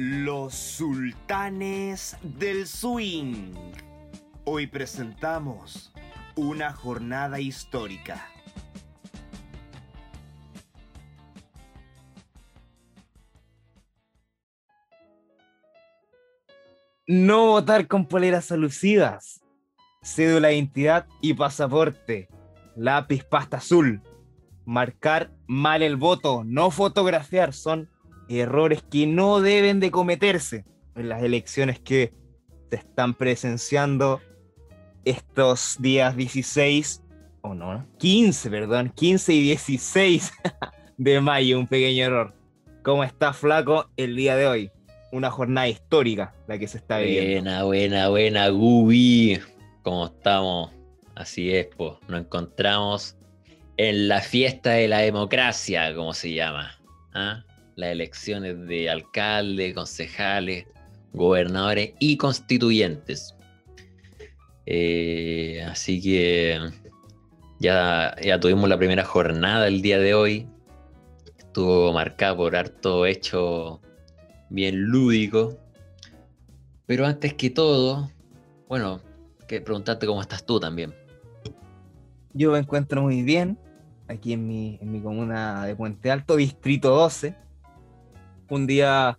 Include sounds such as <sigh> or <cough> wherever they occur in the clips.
Los sultanes del swing. Hoy presentamos una jornada histórica. No votar con poleras alusivas. Cédula de identidad y pasaporte. Lápiz pasta azul. Marcar mal el voto. No fotografiar. Son errores que no deben de cometerse en las elecciones que se están presenciando estos días 16, o no, 15, perdón, 15 y 16 <laughs> de mayo, un pequeño error. ¿Cómo está Flaco el día de hoy? Una jornada histórica la que se está viviendo. Buena, buena, buena, Gubi. ¿Cómo estamos? Así es, pues, nos encontramos en la fiesta de la democracia, como se llama. ¿Ah? Las elecciones de alcaldes, concejales, gobernadores y constituyentes. Eh, así que ya, ya tuvimos la primera jornada el día de hoy. Estuvo marcada por harto hecho bien lúdico. Pero antes que todo, bueno, que preguntarte cómo estás tú también. Yo me encuentro muy bien aquí en mi, en mi comuna de Puente Alto, Distrito 12 un día,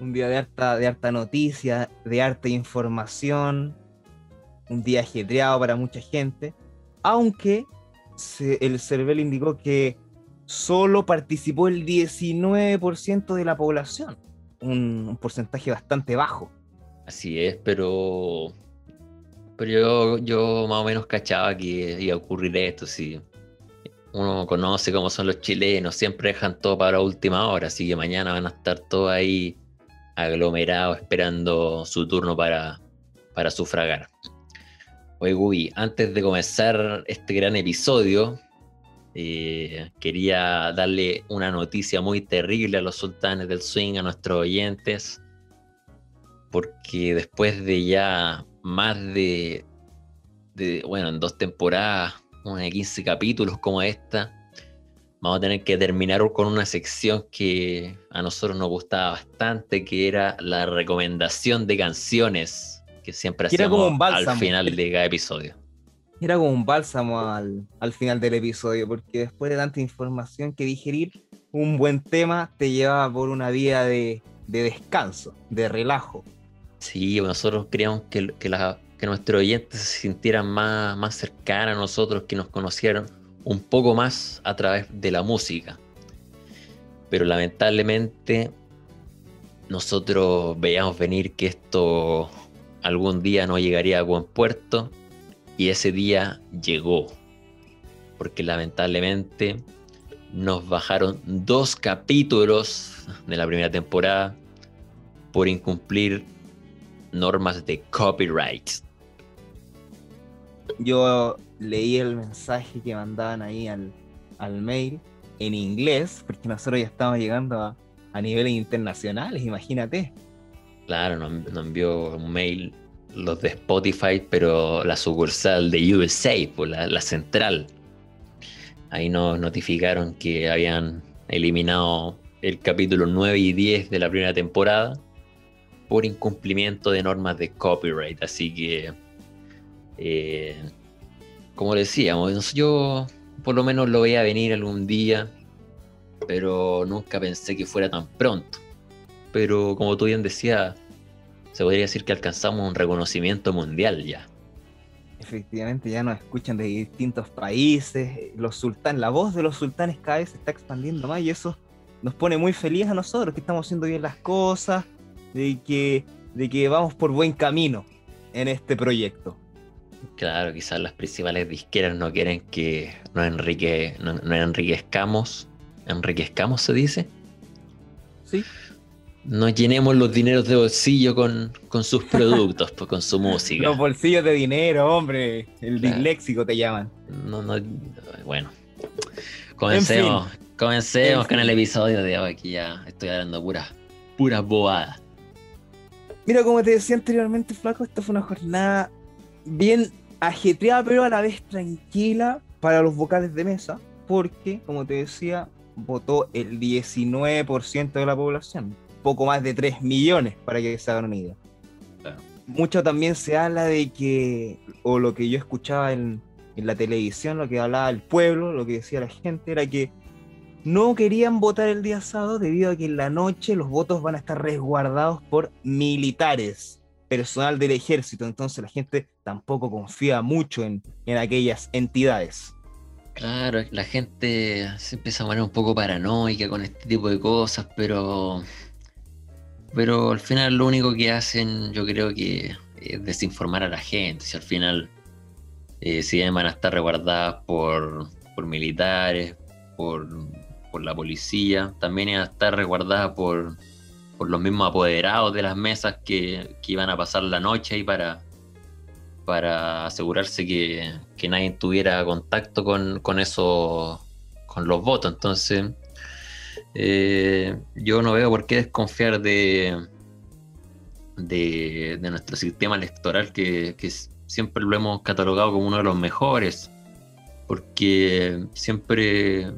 un día de harta, de noticia, de harta información, un día ajetreado para mucha gente, aunque el CERVEL indicó que solo participó el 19% de la población, un, porcentaje bastante bajo. Así es, pero pero yo, yo más o menos cachaba que iba a ocurrir esto, sí uno conoce cómo son los chilenos, siempre dejan todo para la última hora, así que mañana van a estar todos ahí aglomerados esperando su turno para, para sufragar. Oye, Gubi, antes de comenzar este gran episodio, eh, quería darle una noticia muy terrible a los sultanes del swing, a nuestros oyentes, porque después de ya más de, de bueno, en dos temporadas una de 15 capítulos como esta, vamos a tener que terminar con una sección que a nosotros nos gustaba bastante, que era la recomendación de canciones que siempre hacíamos al final de cada episodio. Era como un bálsamo al, final del episodio, porque después de tanta información que digerir, un buen tema te llevaba por una vía de, descanso, de relajo. Sí, nosotros creíamos que, que la, que nuestros oyentes se sintieran más, más cercanos a nosotros, que nos conocieran un poco más a través de la música. Pero lamentablemente nosotros veíamos venir que esto algún día no llegaría a buen puerto y ese día llegó. Porque lamentablemente nos bajaron dos capítulos de la primera temporada por incumplir normas de copyright yo leí el mensaje que mandaban ahí al, mail en inglés, porque nosotros ya estamos llegando a, a niveles internacionales, imagínate. Claro, nos, envió un mail los de Spotify, pero la sucursal de USA, pues la, la central. Ahí nos notificaron que habían eliminado el capítulo 9 y 10 de la primera temporada por incumplimiento de normas de copyright. Así que eh, como decíamos, yo por lo menos lo veía venir algún día, pero nunca pensé que fuera tan pronto. Pero como tú bien decías, se podría decir que alcanzamos un reconocimiento mundial ya. Efectivamente, ya nos escuchan de distintos países, los sultanes, la voz de los sultanes cada vez se está expandiendo más y eso nos pone muy felices a nosotros, que estamos haciendo bien las cosas, de que, de que vamos por buen camino en este proyecto. Claro, quizás las principales disqueras no quieren que nos, enrique, no, enriquezcamos. ¿Enriquezcamos se dice? Sí. Nos llenemos los dineros de bolsillo con, sus <laughs> productos, pues, con su música. Los bolsillos de dinero, hombre. El disléxico te llaman. No, no, bueno. Comencemos, comencemos con el episodio de hoy, que ya estoy hablando puras pura bobadas. Mira, como te decía anteriormente, Flaco, esta fue una jornada bien ajetreada, pero a la vez tranquila para los vocales de mesa, porque, como te decía, votó el 19% de la población. poco más de 3 millones, para que se hagan una idea. Mucho también se habla de que, o lo que yo escuchaba en, en la televisión, lo que hablaba el pueblo, lo que decía la gente, era que no querían votar el día sábado debido a que en la noche los votos van a estar resguardados por militares, personal del ejército. Entonces la gente tampoco confía mucho en, en aquellas entidades. Claro, la gente se empieza a poner un poco paranoica con este tipo de cosas, pero. Pero al final lo único que hacen, yo creo que es desinformar a la gente. Si al final, eh, si van a estar resguardadas por, por militares, por por la policía, también iba a estar resguardada por, por los mismos apoderados de las mesas que, iban a pasar la noche ahí para, para asegurarse que, nadie tuviera contacto con, con eso, con los votos. Entonces, eh, yo no veo por qué desconfiar de, de, nuestro sistema electoral que, que, siempre lo hemos catalogado como uno de los mejores, porque siempre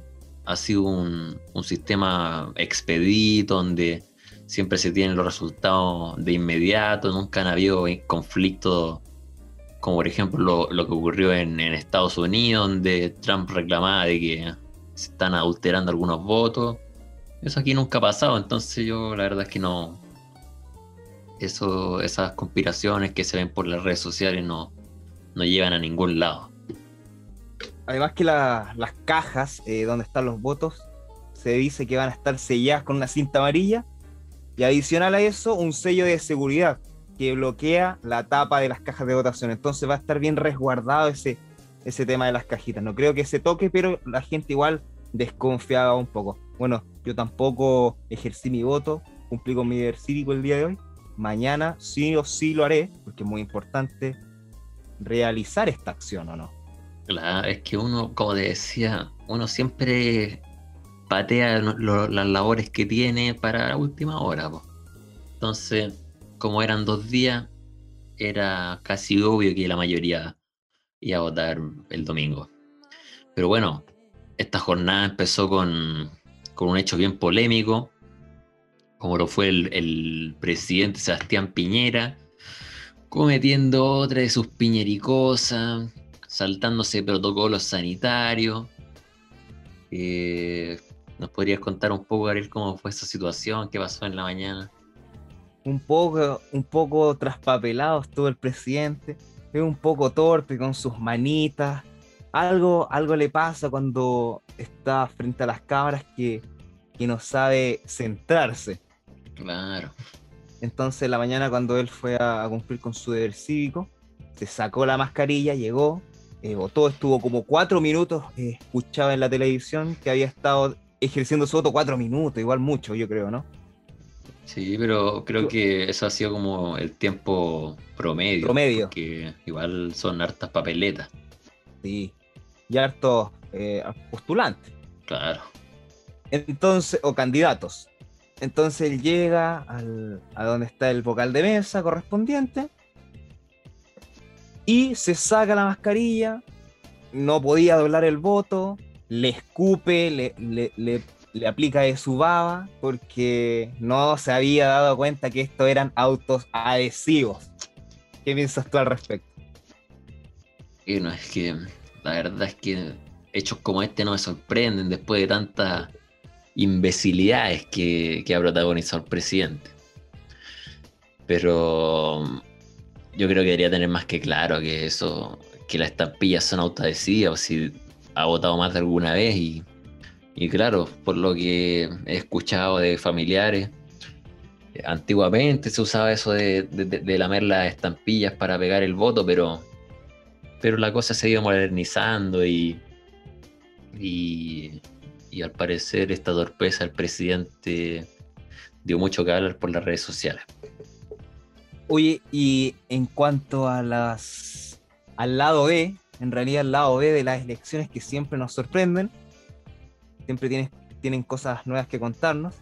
ha sido un, sistema expedito donde siempre se tienen los resultados de inmediato, nunca han habido conflictos como por ejemplo lo, que ocurrió en, Estados Unidos, donde Trump reclamaba de que se están adulterando algunos votos. Eso aquí nunca ha pasado, entonces yo la verdad es que no... Eso, esas conspiraciones que se ven por las redes sociales no, no llevan a ningún lado. Además que las cajas eh, donde están los votos se dice que van a estar selladas con una cinta amarilla y adicional a eso un sello de seguridad que bloquea la tapa de las cajas de votación. Entonces va a estar bien resguardado ese, ese tema de las cajitas. No creo que se toque, pero la gente igual desconfiaba un poco. Bueno, yo tampoco ejercí mi voto, cumplí con mi deber cívico el día de hoy. Mañana sí o sí lo haré, porque es muy importante realizar esta acción o no. Claro, es que uno, como decía, uno siempre patea las labores que tiene para la última hora. Entonces, como eran dos días, era casi obvio que la mayoría iba a votar el domingo. Pero bueno, esta jornada empezó con, un hecho bien polémico, como lo fue el, el presidente Sebastián Piñera, cometiendo otra de sus piñericosas, saltándose protocolos sanitarios. Eh, ¿Nos podrías contar un poco, Ariel, cómo fue esa situación? ¿Qué pasó en la mañana? Un poco, un poco traspapelado estuvo el presidente, es un poco torpe con sus manitas. Algo, algo le pasa cuando está frente a las cámaras que, que no sabe centrarse. Claro. Entonces, la mañana, cuando él fue a cumplir con su deber cívico, se sacó la mascarilla, llegó, eh, votó, estuvo como cuatro minutos, eh, escuchaba en la televisión que había estado ejerciendo su voto cuatro minutos, igual mucho, yo creo, ¿no? Sí, pero creo que eso ha sido como el tiempo promedio. Promedio. Que igual son hartas papeletas. Sí, y hartos eh, postulantes. Claro. Entonces, o candidatos. Entonces él llega al, a donde está el vocal de mesa correspondiente y se saca la mascarilla, no podía doblar el voto, le escupe, le, le, aplica de su baba, porque no se había dado cuenta que esto eran autos adhesivos. ¿Qué piensas tú al respecto? no es que la verdad es que hechos como este no me sorprenden después de tantas imbecilidades que, que ha protagonizado el presidente. Pero yo creo que debería tener más que claro que eso, que las estampillas son autoadhesivas, si ha votado más de alguna vez y, y claro, por lo que he escuchado de familiares, antiguamente se usaba eso de, de, lamer las estampillas para pegar el voto, pero, pero la cosa se ha ido modernizando y, y, al parecer esta torpeza del presidente dio mucho que hablar por las redes sociales. Oye, y en cuanto a las al lado B, en realidad el lado B de las elecciones que siempre nos sorprenden, siempre tienen, tienen cosas nuevas que contarnos.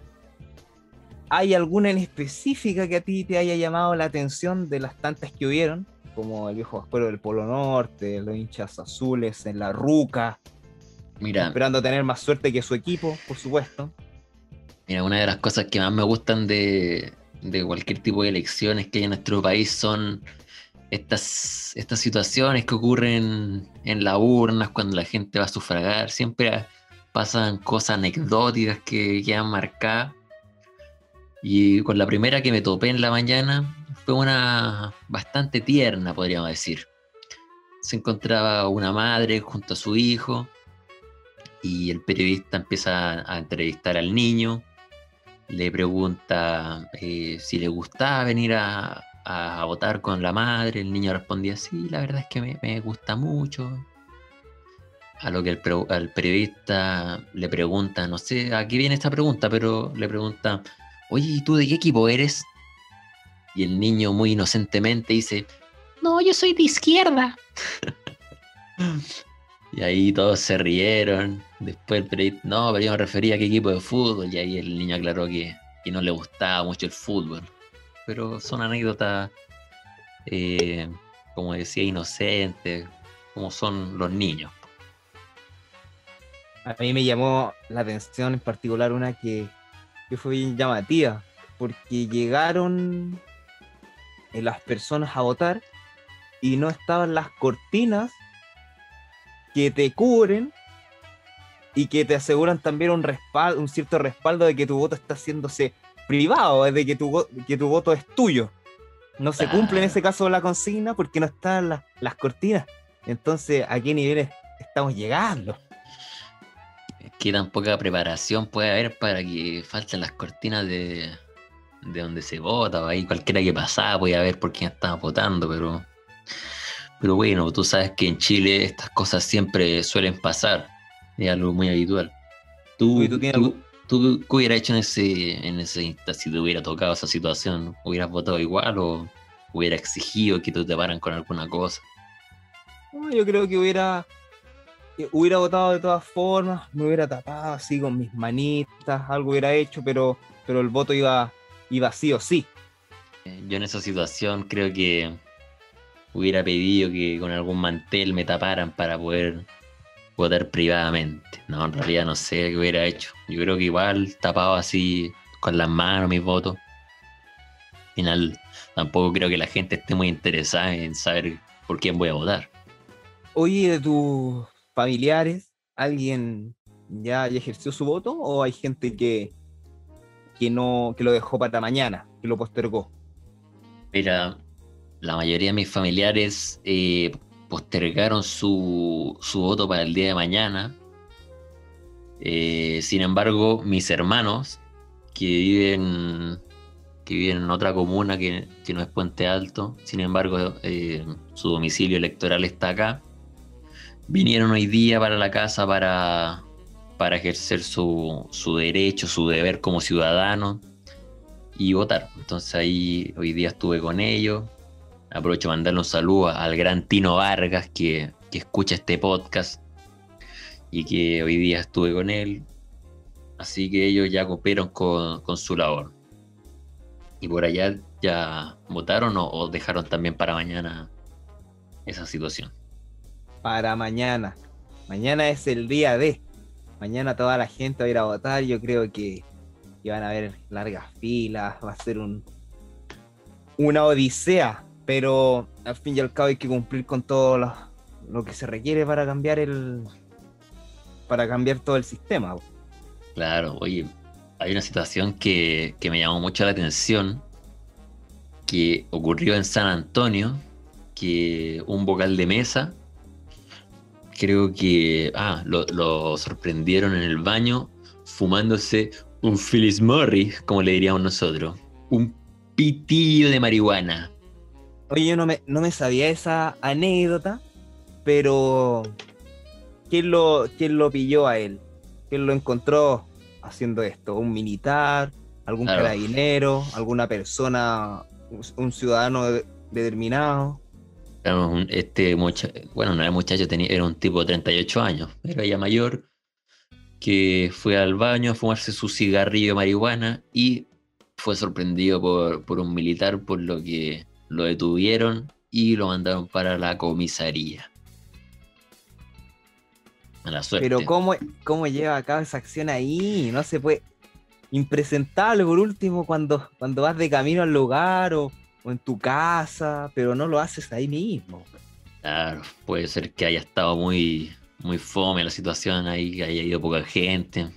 ¿Hay alguna en específica que a ti te haya llamado la atención de las tantas que hubieron? Como el viejo Vascuero del Polo Norte, los hinchas azules en la Ruca. Mira. Esperando tener más suerte que su equipo, por supuesto. Mira, una de las cosas que más me gustan de, de cualquier tipo de elecciones que hay en nuestro país son estas, estas situaciones que ocurren en las urnas cuando la gente va a sufragar. Siempre pasan cosas anecdóticas que quedan marcadas. Y con la primera que me topé en la mañana fue una bastante tierna, podríamos decir. Se encontraba una madre junto a su hijo y el periodista empieza a entrevistar al niño le pregunta eh, si le gustaba venir a, votar con la madre. El niño respondía, sí, la verdad es que me, gusta mucho. A lo que el, periodista le pregunta, no sé, aquí viene esta pregunta, pero le pregunta, oye, ¿y tú de qué equipo eres? Y el niño muy inocentemente dice, no, yo soy de izquierda. <laughs> Y ahí todos se rieron. Después el periodista, no, pero yo me refería a qué equipo de fútbol. Y ahí el niño aclaró que, no le gustaba mucho el fútbol. Pero son anécdotas, eh, como decía, inocentes, como son los niños. A mí me llamó la atención en particular una que, que fue bien llamativa, porque llegaron eh, las personas a votar y no estaban las cortinas que te cubren y que te aseguran también un respaldo, un cierto respaldo de que tu voto está haciéndose privado, de que tu, que tu voto es tuyo. No se cumple en ese caso la consigna porque no están las, las cortinas. Entonces, ¿a qué niveles estamos llegando? ¿Qué tan poca preparación puede haber para que falten las cortinas de, de donde se vota? Ahí cualquiera que pasaba puede haber por quién estaba votando, pero pero bueno, tú sabes que en Chile estas cosas siempre suelen pasar. Es algo muy habitual. ¿Tú, tú, qué hubieras hecho en ese, en ese si te hubiera tocado esa situación? ¿Hubieras votado igual o hubiera exigido que te paran con alguna cosa? yo creo que hubiera hubiera votado de todas formas, me hubiera tapado así con mis manitas, algo hubiera hecho, pero, pero el voto iba, iba sí o sí. Yo en esa situación creo que hubiera pedido que con algún mantel me taparan para poder votar privadamente. No, en realidad no sé qué hubiera hecho. Yo creo que igual tapado así con las manos mis votos. Al final tampoco creo que la gente esté muy interesada en saber por quién voy a votar. Oye, de tus familiares, ¿alguien ya, ejerció su voto o hay gente que, que no que lo dejó para mañana, que lo postergó? Mira, la mayoría de mis familiares eh, postergaron su, voto para el día de mañana. Eh, sin embargo, mis hermanos, que viven, que viven en otra comuna que, no es Puente Alto, sin embargo, eh, su domicilio electoral está acá, vinieron hoy día para la casa para, para ejercer su, su derecho, su deber como ciudadano y votar. Entonces ahí hoy día estuve con ellos, Aprovecho para mandarle un saludo al gran Tino Vargas que, escucha este podcast y que hoy día estuve con él. Así que ellos ya cumplieron con, su labor. ¿Y por allá ya votaron o, dejaron también para mañana esa situación? Para mañana. Mañana es el día de. Mañana toda la gente va a ir a votar. Yo creo que, que van a haber largas filas. Va a ser un, una odisea pero al fin y al cabo hay que cumplir con todo lo, que se requiere para cambiar el para cambiar todo el sistema. Claro, oye, hay una situación que, me llamó mucho la atención que ocurrió en San Antonio, que un vocal de mesa, creo que, ah, lo, lo sorprendieron en el baño fumándose un Phyllis Morris, como le diríamos nosotros, un pitillo de marihuana. Oye, yo no me, no me sabía esa anécdota, pero ¿quién lo, ¿quién lo pilló a él? ¿Quién lo encontró haciendo esto? ¿Un militar? ¿Algún carabinero? ¿Alguna persona? ¿Un ciudadano determinado? Este bueno, no era muchacho, tenía, era un tipo de 38 años, era ya mayor, que fue al baño a fumarse su cigarrillo de marihuana y fue sorprendido por, por un militar, por lo que lo detuvieron y lo mandaron para la comisaría. A la suerte. Pero ¿cómo, ¿cómo lleva a cabo esa acción ahí? No se puede. impresentable por último cuando, cuando vas de camino al lugar o, o en tu casa, pero no lo haces ahí mismo. Claro, puede ser que haya estado muy, muy fome la situación ahí, que haya ido poca gente.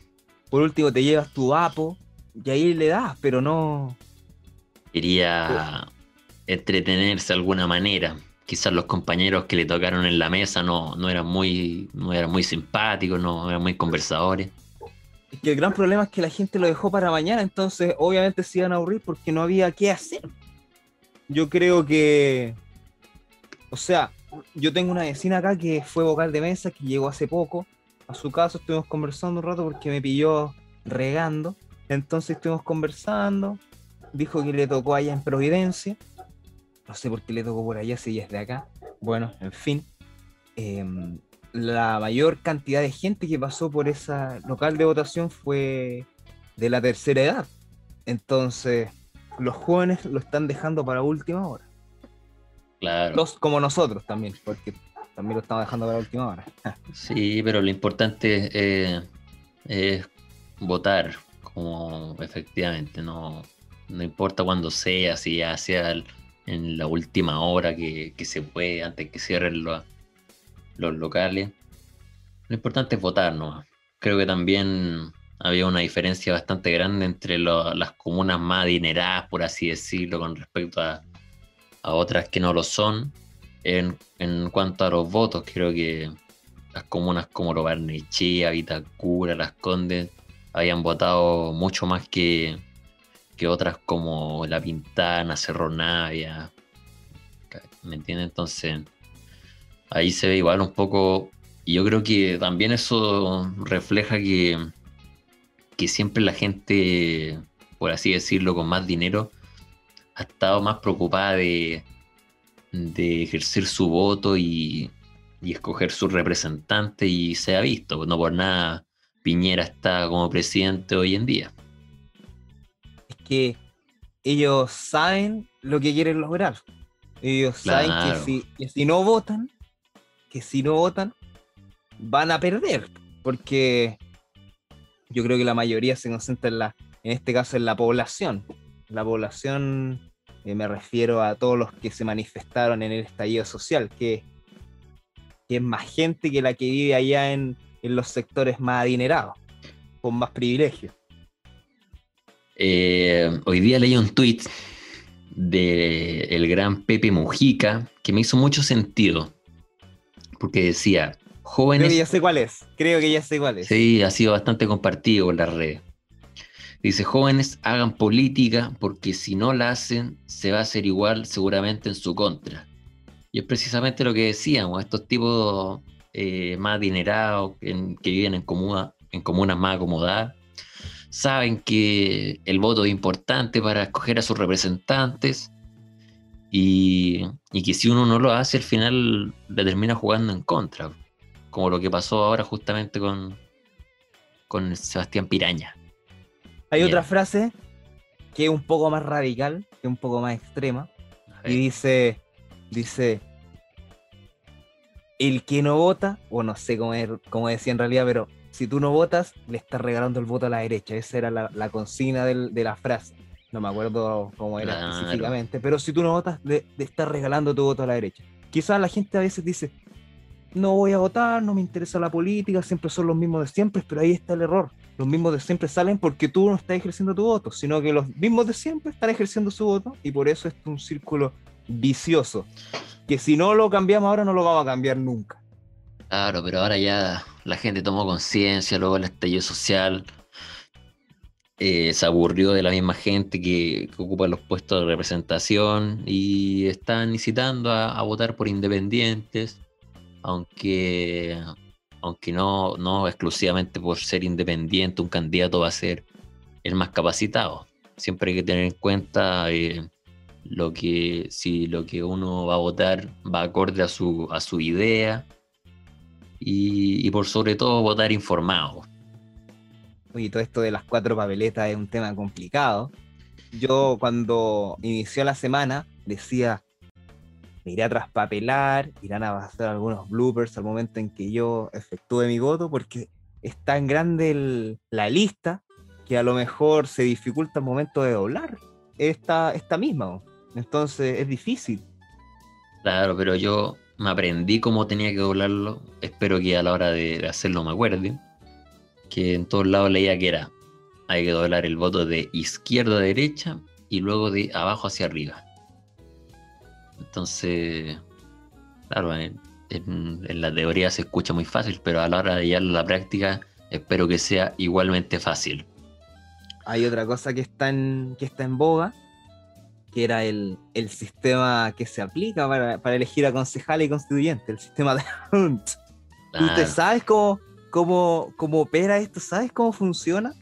Por último te llevas tu apo y ahí le das, pero no... Quería entretenerse de alguna manera. Quizás los compañeros que le tocaron en la mesa no, no eran muy, no eran muy simpáticos, no eran muy conversadores. Es que el gran problema es que la gente lo dejó para mañana, entonces obviamente se iban a aburrir porque no había qué hacer. Yo creo que, o sea, yo tengo una vecina acá que fue vocal de mesa, que llegó hace poco a su casa, estuvimos conversando un rato porque me pilló regando, entonces estuvimos conversando, dijo que le tocó allá en Providencia, no sé por qué le tocó por allá si ella es de acá, bueno, en fin. Em, la mayor cantidad de gente que pasó por esa local de votación fue de la tercera edad. Entonces, los jóvenes lo están dejando para última hora. Claro. Los, como nosotros también, porque también lo estamos dejando para última hora. <laughs> Sí, pero lo importante eh, es votar, como efectivamente, no, no importa cuándo sea, si ya sea el- en la última hora que, que se puede, antes que cierren los, los locales. Lo importante es votar, ¿no? Creo que también había una diferencia bastante grande entre las comunas más adineradas, por así decirlo, con respecto a, a otras que no lo son. En, en cuanto a los votos, creo que las comunas como Lo Barnechea, Vitacura, Las Condes, habían votado mucho más que, otras como La Pintana, Cerro Navia. ¿Me entiendes? Entonces, ahí se ve igual un poco. Y yo creo que también eso refleja que, que siempre la gente, por así decirlo, con más dinero, ha estado más preocupada de, de ejercer su voto y, y escoger su representante y se ha visto. No por nada Piñera está como presidente hoy en día. Que ellos saben lo que quieren lograr. Ellos saben Claro. que si, que si no votan, que si no votan, van a perder. Porque yo creo que la mayoría se concentra en la, en este caso en la población. La población, eh, me refiero a todos los que se manifestaron en el estallido social, que, que es más gente que la que vive allá en, en los sectores más adinerados, con más privilegios. Eh, hoy día leí un tweet de el gran Pepe Mujica que me hizo mucho sentido. Porque decía, Creo jóvenes que ya sé cuál es. Creo que ya sé cuál es. Sí, ha sido bastante compartido en las redes. Dice, jóvenes, hagan política porque si no la hacen, se va a hacer igual seguramente en su contra. Y es precisamente lo que decíamos, estos tipos eh, más adinerados, en- que viven en, comuna- en comunas más acomodadas, saben que el voto es importante para escoger a sus representantes y, y que si uno no lo hace, al final le termina jugando en contra, como lo que pasó ahora justamente con, con Sebastián Piraña. Hay Bien. otra frase que es un poco más radical, que es un poco más extrema, y dice, dice, el que no vota, o no sé cómo, es- cómo decía en realidad, pero si tú no votas, le estás regalando el voto a la derecha. Esa era la, la consigna del- de la frase. No me acuerdo cómo era Claro. específicamente, pero si tú no votas, le, le estás regalando tu voto a la derecha. Quizás la gente a veces dice, no voy a votar, no me interesa la política, siempre son los mismos de siempre, pero ahí está el error. Los mismos de siempre salen porque tú no estás ejerciendo tu voto, sino que los mismos de siempre están ejerciendo su voto y por eso es un círculo vicioso. Que si no lo cambiamos ahora, no lo vamos a cambiar nunca. Claro, pero ahora ya la gente tomó conciencia, luego el estallido social, eh, se aburrió de la misma gente que, ocupa los puestos de representación y están incitando a, a votar por independientes, aunque, aunque no, no exclusivamente por ser independiente, un candidato va a ser el más capacitado. Siempre hay que tener en cuenta eh, lo que, si lo que uno va a votar va acorde a su, a su idea y, y por sobre todo votar informado. Oye, todo esto de las cuatro papeletas es un tema complicado. Yo cuando inició la semana decía, me iré a traspapelar, irán a pasar algunos bloopers al momento en que yo efectúe mi voto, porque es tan grande el- la lista que que a lo mejor se dificulta el momento de doblar esta, esta misma. Entonces es difícil. Claro, pero yo me aprendí cómo tenía que doblarlo. Espero que a la hora de hacerlo me acuerde. Que en todos lados leía que era hay que doblar el voto de izquierda a derecha y luego de abajo hacia arriba. Entonces, claro, en, la teoría se escucha muy fácil, pero a la hora de llevarlo a la práctica, espero que sea igualmente fácil. Hay otra cosa que está en, que está en boga, que era el, sistema que se aplica para, elegir a concejales y constituyentes, el sistema de Hunt. ¿Usted sabe cómo, cómo, cómo opera esto? ¿Sabes cómo funciona?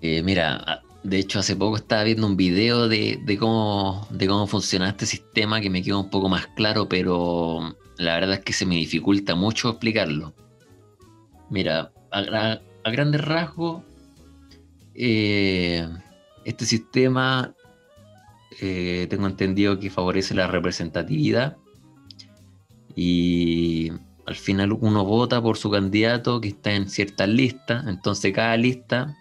Eh, mira, de hecho hace poco estaba viendo un video de, cómo, de cómo funciona este sistema que me quedó un poco más claro, pero la verdad es que se me dificulta mucho explicarlo. Mira, a, grandes rasgos, eh, este sistema eh, tengo entendido que favorece la representatividad y al final uno vota por su candidato que está en ciertas listas, entonces cada lista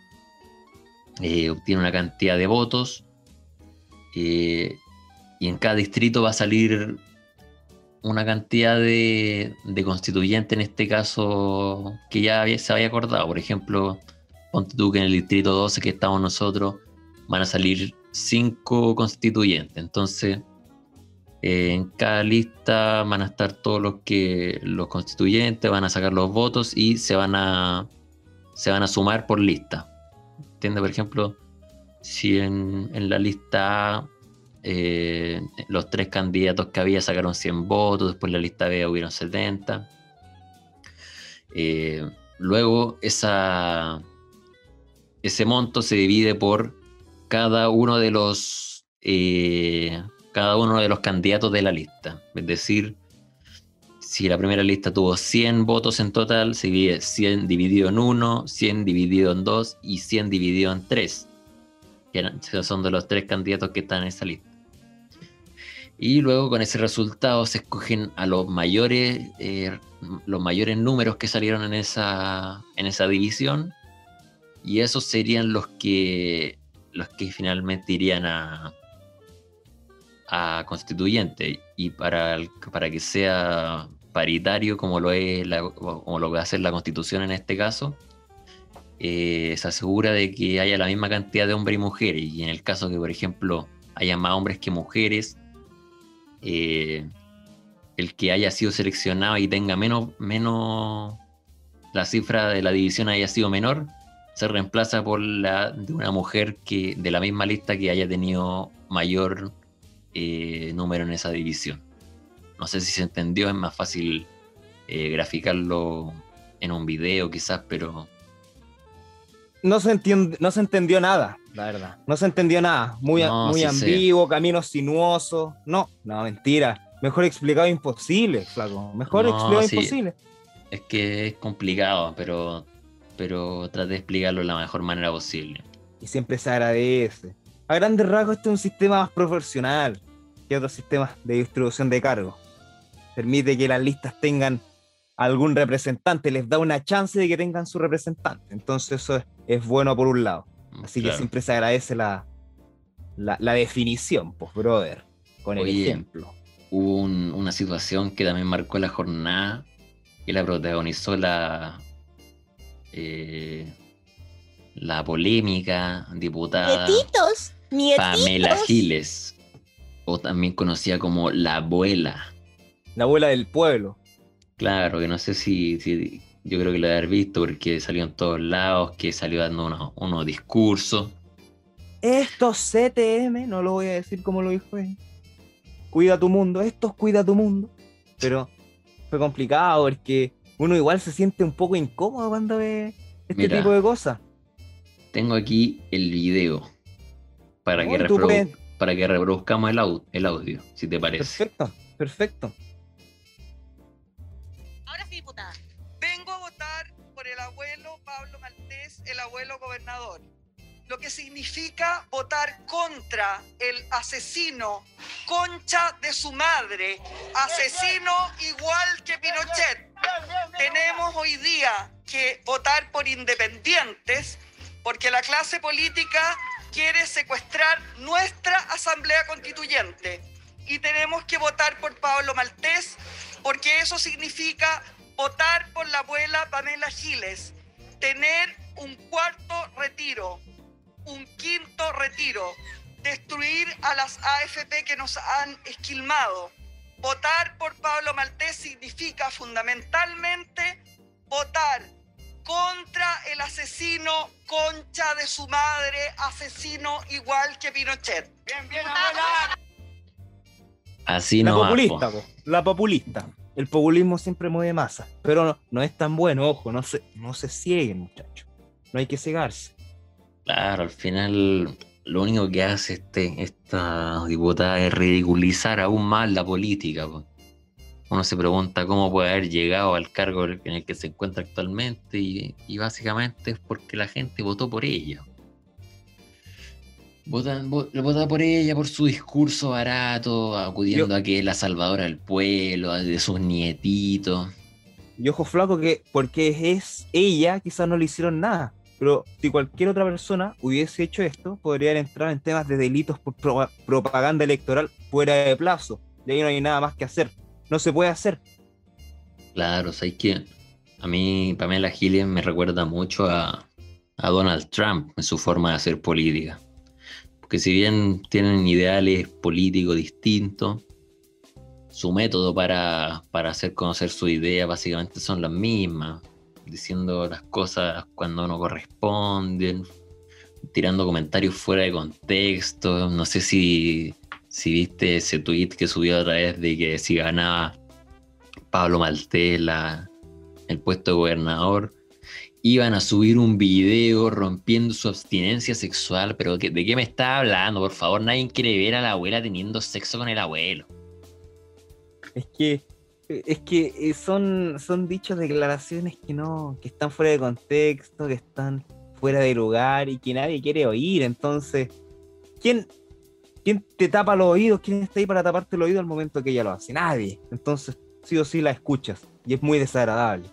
eh, obtiene una cantidad de votos eh, y en cada distrito va a salir una cantidad de, constituyentes, en este caso, que ya se había acordado. Por ejemplo, ponte tú que en el distrito 12 que estamos nosotros van a salir cinco constituyentes. Entonces, eh, en cada lista van a estar todos los que los constituyentes, van a sacar los votos y se van a, se van a sumar por lista. ¿Entiendes? Por ejemplo, si en, la lista A eh, los tres candidatos que había sacaron 100 votos, después en la lista B hubieron 70. Eh, luego ese monto se divide por cada uno de los eh, cada uno de los candidatos de la lista. Es decir, si la primera lista tuvo 100 votos en total, se divide 100 dividido en 1, 100 dividido en 2 y 100 dividido en 3. Que son de los tres candidatos que están en esa lista. Y luego con ese resultado se escogen a los mayores, eh, los mayores números que salieron en esa, en esa división. Y esos serían los que, los que finalmente irían a, a constituyente. Y para, para que sea paritario como lo es como lo va a hacer la constitución en este caso, eh, se asegura de que haya la misma cantidad de hombres y mujeres. Y en el caso que, por ejemplo, haya más hombres que mujeres, eh, el que haya sido seleccionado y tenga menos, menos, la cifra de la división haya sido menor, se reemplaza por la de una mujer que de la misma lista que haya tenido mayor eh, número en esa división. No sé si se entendió, es más fácil eh, graficarlo en un video quizás, pero... No se, no se entendió nada, la verdad. No se entendió nada. Muy, muy ambiguo, camino sinuoso. No, no, mentira. Mejor explicado imposible, flaco. Mejor explicado imposible. Es que es complicado, pero, pero traté de explicarlo de la mejor manera posible. Y siempre se agradece. A grandes rasgos, este es un sistema más profesional que otros sistemas de distribución de cargos permite que las listas tengan algún representante, les da una chance de que tengan su representante. Entonces eso es, bueno por un lado. Mm, Así que siempre se agradece la, la, definición, pues, brother, con el ejemplo. Hubo una situación que también marcó la jornada, que la protagonizó la, eh, la polémica diputada Pamela Giles, o también conocida como la abuela la abuela del pueblo. Claro, que no sé si, yo creo que lo de haber visto porque salió en todos lados, que salió dando unos, discursos. Estos CTM, no lo voy a decir como lo dijo él. Cuida tu mundo, estos cuida tu mundo. Pero fue complicado porque uno igual se siente un poco incómodo cuando ve este tipo de cosas. Tengo aquí el video para, que, para que reproduzcamos el, el audio, si te parece. Perfecto, perfecto. Vengo a votar por el abuelo Pablo Maltés, el abuelo gobernador. Lo que significa votar contra el asesino, concha de su madre, asesino igual que Pinochet. Tenemos hoy día que votar por independientes, porque la clase política quiere secuestrar nuestra Asamblea Constituyente. Y tenemos que votar por Pablo Maltés, porque eso significa votar por la abuela Pamela Giles, tener un cuarto retiro, un quinto retiro, destruir a las AFP que nos han esquilmado. Votar por Pablo Maltés significa fundamentalmente votar contra el asesino concha de su madre, asesino igual que Pinochet. Bien, bien, Así La no populista, po, la populista. El populismo siempre mueve masa, pero no, no es tan bueno, ojo, no se, no se cieguen, muchachos. No hay que cegarse. Claro, al final lo único que hace este, esta diputada es ridiculizar aún más la política. po. Uno se pregunta cómo puede haber llegado al cargo en el que se encuentra actualmente y, y básicamente es porque la gente votó por ella. Votan, vo- vota por ella, por su discurso barato, acudiendo Yo- a que es la salvadora del pueblo, de sus nietitos. Y ojo flaco que porque es ella, quizás no le hicieron nada. Pero si cualquier otra persona hubiese hecho esto, podrían entrar en temas de delitos por pro- propaganda electoral fuera de plazo. Y ahí no hay nada más que hacer. No se puede hacer. Claro, ¿sabes qué? A mí Pamela Giles me recuerda mucho a, a Donald Trump en su forma de hacer política. Porque si bien tienen ideales políticos distintos, su método para, para hacer conocer su idea básicamente son las mismas. Diciendo las cosas cuando no corresponden, tirando comentarios fuera de contexto. No sé si, si viste ese tweet que subió otra vez de que si ganaba Pablo Maltés el puesto de gobernador, iban a subir un video rompiendo su abstinencia sexual, pero ¿de qué me está hablando? Por favor, nadie quiere ver a la abuela teniendo sexo con el abuelo. Es que, es que eh, son, son dichos declaraciones que no, que están fuera de contexto, que están fuera de lugar y que nadie quiere oír. Entonces, ¿quién, quién te tapa los oídos? ¿Quién está ahí para taparte el oído al momento que ella lo hace? Nadie. Entonces, sí o sí la escuchas. Y es muy desagradable.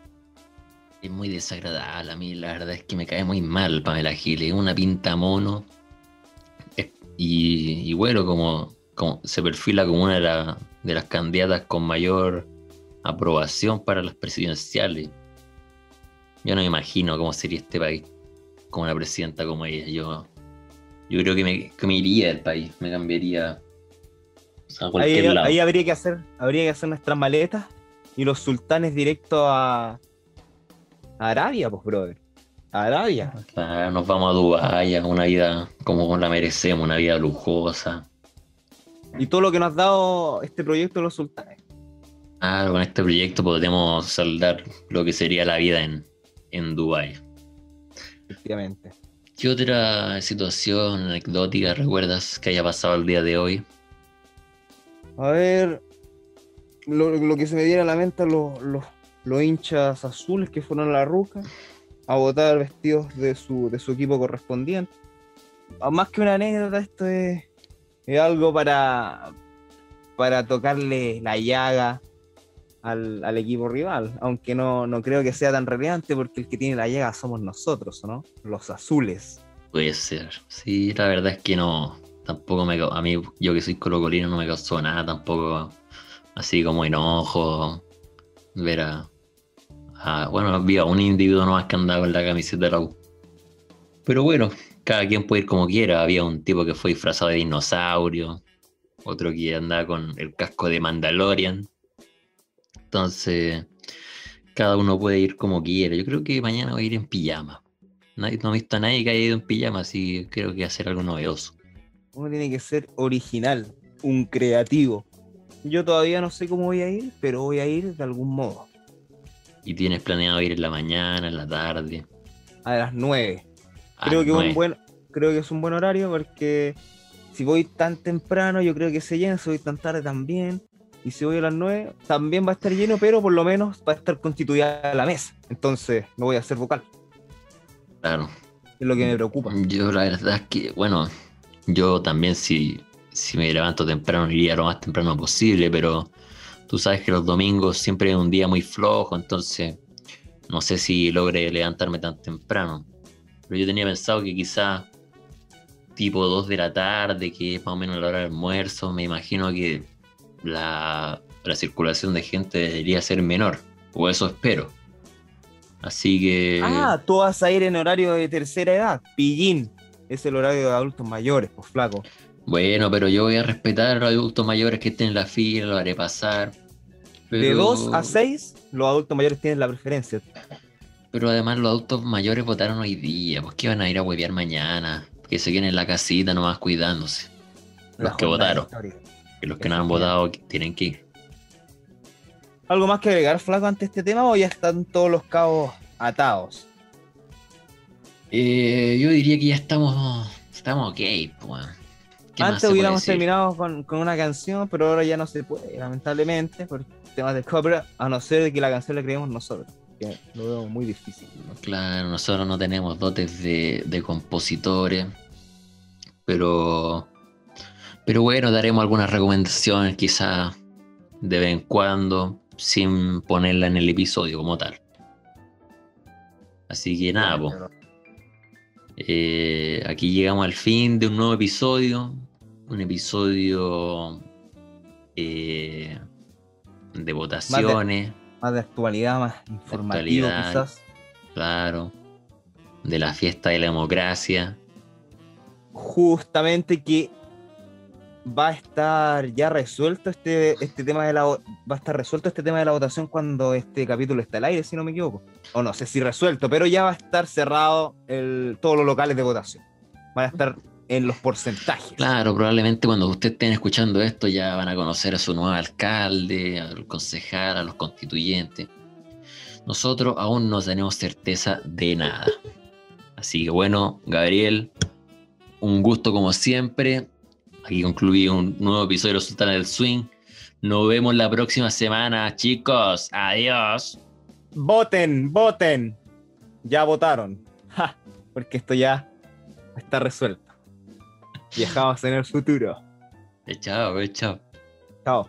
Es muy desagradable a mí, la verdad es que me cae muy mal Pamela Giles, una pinta mono. Y bueno, como, como se perfila como una de, la- de las candidatas con mayor aprobación para las presidenciales. Yo no me imagino cómo sería este país con una presidenta como ella. Yo, yo creo que me, que me iría del país, me cambiaría Ahí, cualquier lado. ahí habría que hacer, habría que hacer nuestras maletas y los sultanes directo a, a Arabia, pues, brother. A Arabia. Nos vamos a Dubái, a una vida como la merecemos, una vida lujosa. Y todo lo que nos ha dado este proyecto de los sultanes. Claro, con este proyecto podemos saldar lo que sería la vida en, en Dubái. Efectivamente. ¿Qué otra situación anecdótica recuerdas que haya pasado el día de hoy? A ver, lo, lo que se me viene a la mente los, los, los hinchas azules que fueron a la ruca a votar vestidos de su, de su equipo correspondiente. Ah, Más que una anécdota, esto es, es algo para, para tocarle la llaga al, al equipo rival, aunque no, no creo que sea tan relevante porque el que tiene la llaga somos nosotros, ¿no? Los azules. Puede ser. Sí, la verdad es que no. Tampoco me. A mí, yo que soy colocolino, no me causó nada tampoco. Así como enojo. Ver a. a- bueno, vi a un individuo nomás que andaba con la camiseta de la U. Pero bueno, cada quien puede ir como quiera. Había un tipo que fue disfrazado de dinosaurio. Otro que andaba con el casco de Mandalorian. Entonces, cada uno puede ir como quiera. Yo creo que mañana voy a ir en pijama. Nadie, no he visto a nadie que haya ido en pijama, así que creo que hacer algo novedoso. Uno tiene que ser original, un creativo. Yo todavía no sé cómo voy a ir, pero voy a ir de algún modo. Y tienes planeado ir en la mañana, en la tarde. A las 9. Ah, Creo que, nueve. un buen, creo que es un buen horario porque si voy tan temprano, yo creo que se llena. Si voy tan tarde, también. Y si voy a las 9, también va a estar lleno, pero por lo menos va a estar constituida la mesa. Entonces, no voy a ser vocal. Claro. Es lo que me preocupa. Yo la verdad es que, bueno, yo también si, si me levanto temprano iría lo más temprano posible, pero tú sabes que los domingos siempre es un día muy flojo, entonces no sé si logre levantarme tan temprano. Pero yo tenía pensado que quizás tipo 2 de la tarde, que es más o menos la hora del almuerzo, me imagino que la, la circulación de gente debería ser menor. O eso espero. Así que. Ah, tú vas a ir en horario de tercera edad, pillín. Es el horario de adultos mayores, pues flaco. Bueno, pero yo voy a respetar a los adultos mayores que estén en la fila, lo haré pasar. De pero- 2 a 6, los adultos mayores tienen la preferencia. Pero además los adultos mayores votaron hoy día, pues que van a ir a huevear mañana, que se queden en la casita nomás cuidándose. La Los que votaron. histórica. Que los que no han votado tienen que ir. ¿Algo más que agregar, flaco, ante este tema o ya están todos los cabos atados? Eh, yo diría que ya estamos, estamos ok, pues. ¿Qué más Antes hubiéramos terminado con, con una canción, pero ahora ya no se puede, lamentablemente, por temas de copyright, a no ser de que la canción la creemos nosotros, que lo veo muy difícil. ¿no? Claro, nosotros no tenemos dotes de, de compositores, pero, pero bueno, daremos algunas recomendaciones quizás de vez en cuando, sin ponerla en el episodio como tal. Así que nada, po. Eh, aquí llegamos al fin de un nuevo episodio, un episodio eh, de votaciones, Más de actualidad, más informativo actualidad. quizás. claro, de la fiesta de la democracia. Justamente que va a estar ya resuelto este, este tema de la va a estar resuelto este tema de la votación cuando este capítulo esté al aire, si no me equivoco. O no sé si resuelto, pero ya va a estar cerrado el, todos los locales de votación. Van a estar en los porcentajes. Claro, probablemente cuando ustedes estén escuchando esto ya van a conocer a su nuevo alcalde, al concejal, a los constituyentes. Nosotros aún no tenemos certeza de nada. Así que bueno, Gabriel, un gusto como siempre. Aquí concluí un nuevo episodio de Los Sultanes del Swing. Nos vemos la próxima semana, chicos. Adiós. Voten, voten. Ya votaron. <laughs> Ja, porque esto ya está resuelto. Viajamos en el futuro. Chao, chao. Chao.